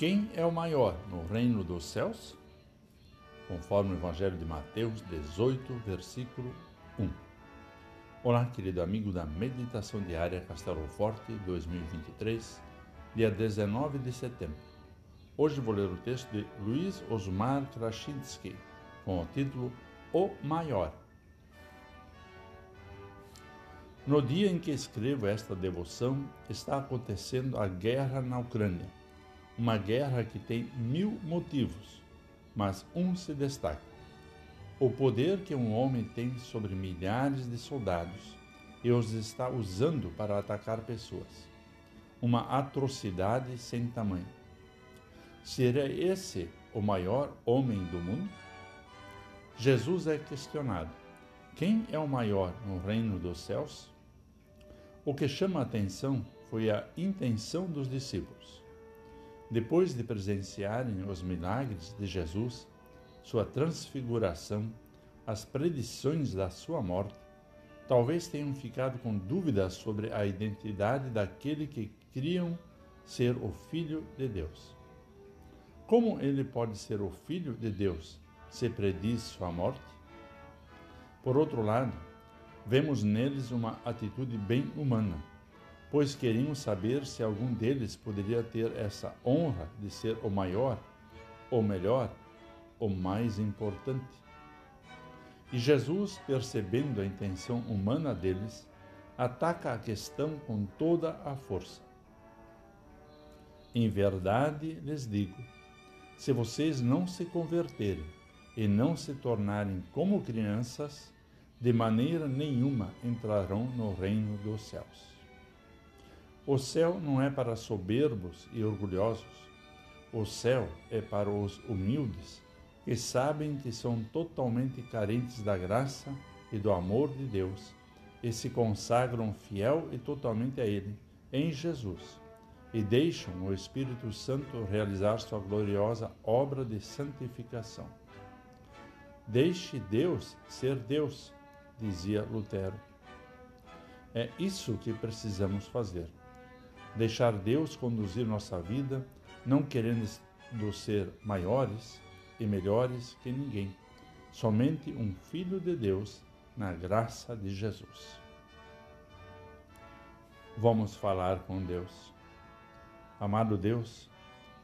Quem é o maior no reino dos céus? Conforme o Evangelho de Mateus 18, versículo 1. Olá, querido amigo da Meditação Diária Castelo Forte 2023, dia 19 de setembro. Hoje vou ler o texto de Luiz Osmar Krashinsky, com o título O Maior. No dia em que escrevo esta devoção, está acontecendo a guerra na Ucrânia uma guerra que tem mil motivos, mas um se destaca: o poder que um homem tem sobre milhares de soldados e os está usando para atacar pessoas. Uma atrocidade sem tamanho. Seria esse o maior homem do mundo? Jesus é questionado: quem é o maior no reino dos céus? O que chama a atenção foi a intenção dos discípulos. Depois de presenciarem os milagres de Jesus, sua transfiguração, as predições da sua morte, talvez tenham ficado com dúvidas sobre a identidade daquele que criam ser o Filho de Deus. Como ele pode ser o Filho de Deus se prediz sua morte? Por outro lado, vemos neles uma atitude bem humana pois queriam saber se algum deles poderia ter essa honra de ser o maior, o melhor, o mais importante. E Jesus, percebendo a intenção humana deles, ataca a questão com toda a força. Em verdade lhes digo: se vocês não se converterem e não se tornarem como crianças, de maneira nenhuma entrarão no reino dos céus. O céu não é para soberbos e orgulhosos. O céu é para os humildes, que sabem que são totalmente carentes da graça e do amor de Deus e se consagram fiel e totalmente a Ele, em Jesus, e deixam o Espírito Santo realizar sua gloriosa obra de santificação. Deixe Deus ser Deus, dizia Lutero. É isso que precisamos fazer deixar Deus conduzir nossa vida, não querendo ser maiores e melhores que ninguém, somente um filho de Deus na graça de Jesus. Vamos falar com Deus. Amado Deus,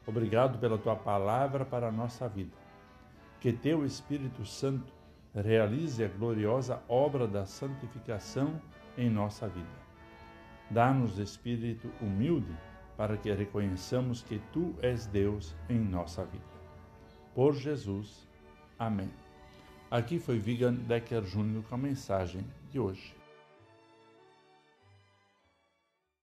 obrigado pela tua palavra para a nossa vida. Que teu Espírito Santo realize a gloriosa obra da santificação em nossa vida Dá-nos espírito humilde para que reconheçamos que Tu és Deus em nossa vida. Por Jesus. Amém. Aqui foi Vigan Decker Júnior com a mensagem de hoje.